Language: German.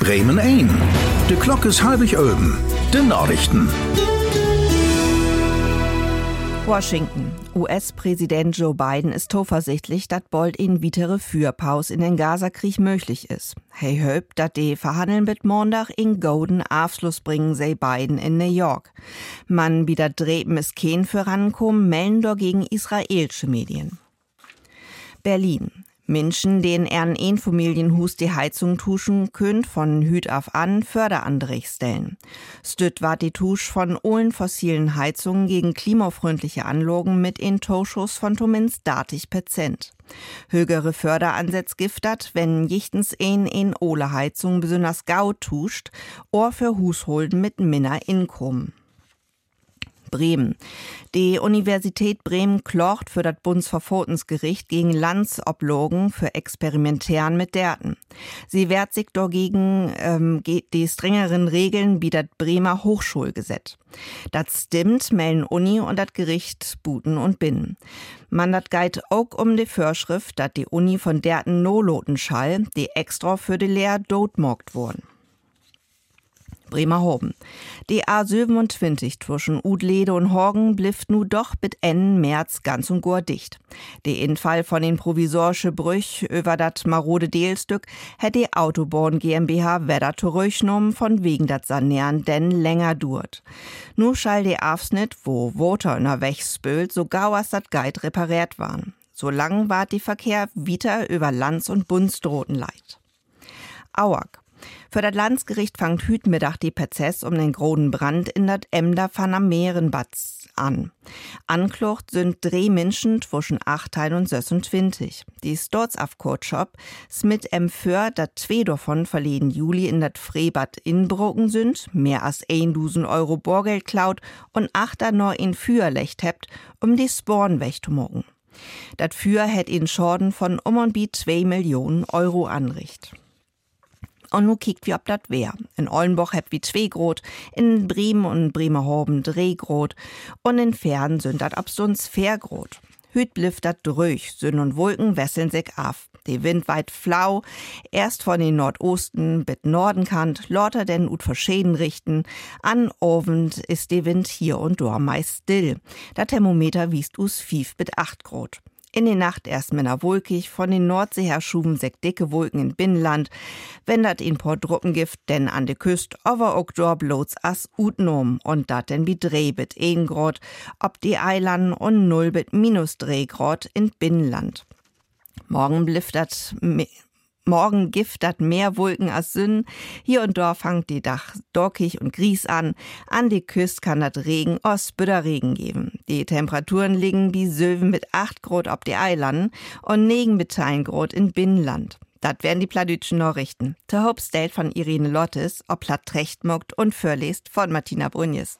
Bremen 1. De Glock is halbig oben. De Nachrichten. Washington. US-Präsident Joe Biden ist zuversichtlich, dass bald in weitere Fürpaus in den Gazakrieg möglich ist. Hey hofft, dass die Verhandeln mit Montag in Golden Abschluss bringen, sei Biden in New York. Man wieder drehen es kein für rankommen, melden dagegen israelische Medien. Berlin. Menschen, denen er ein Familienhus die Heizung tuschen könnt, von Hüt auf an Förderandrich stellen. Stütt war die Tusch von ohlen fossilen Heizungen gegen klimafreundliche Anlogen mit in Toschus von zumindest 30 Prozent. Höhere Förderansatz giftet, wenn jichtens ein in Ole Heizung besonders gau tuscht, or für Husholden mit minner Inkommen. Bremen. Die Universität Bremen klocht für das Bundesverfassungsgericht gegen Landsoblogen für Experimentieren mit Daten. Sie wehrt sich dagegen ähm, die strengeren Regeln wie das Bremer Hochschulgesetz. Das stimmt, melden Uni und das Gericht Buten und Binnen. Man dat geit auch um die Vorschrift, dass die Uni von derten No-Loten schall, die extra für die Lehr dotmogt wurden. Bremerhoven. Die A27 zwischen Udlede und Horgen blifft nu doch bis Ende März ganz und gar dicht. Der Infall von den provisorische Brüch über dat marode Deelstück hätte die Autobahn GmbH Wedder zurückgenommen von wegen dat Sanieren denn länger durt. Nu schall der Abschnitt, wo Water Weg spült, so gau as dat Guide repariert waren. So lang war die Verkehr wieder über Lands- und Bundsdroten leid. Auag. Für das Landesgericht fangt hüt Mittag die Prozess um den großen Brand in dat Emder van am Meerenbatz an. Anklocht sind drei Menschen zwischen 18 und 26. Die Sturzafkurtschop smit em für, dat zwei davon verleden Juli in dat Freibad inbroken sind, mehr als 1000 Euro Borgeld klaut und achter nur in Fürlecht hebt, um die Sporn wegzumocken. Dat Für hätt in Schorden von um und bi 2 Millionen Euro anricht. Und nu kiekt wie ob dat wär. In Ollenboch heb wie zwei Grot, in Bremen und Bremerhoven drei Grot und in Fern sind dat abstunds vier Grot. Hüt blifft dat durch, Sünn und Wolken wesseln sich af. Die Wind weit flau, erst von den Nordosten bit Norden kant, lauter denn ut verschieden richten. An Ovend ist die Wind hier und dort meist still. Der Thermometer wiest us fief bit acht Grot. In die Nacht erst männer wolkig, von den Nordsee her schuben sek dicke Wolken in Binnenland, wenn dat in Port Druppengift denn an de Küst, aber ook dor bloß as utnom und dat denn wie Drehbit ein Grad, ob die Eiland und nullbit minus Drehgrad in Binnenland. Morgen bliftert Morgen giftert mehr Wolken als Sünn. Hier und dort fangt die Dach dockig und gries an. An die Küste kann das Regen Ostbüderregen geben. Die Temperaturen liegen wie Söwen mit 8 Grad ob die Eilanden und 9 mit 10 Grad in Binnenland. Das werden die Pladütschen Nachrichten. Der Hauptstelle von Irene Lottes, ob platt recht mogt und vorlest von Martina Brunjes.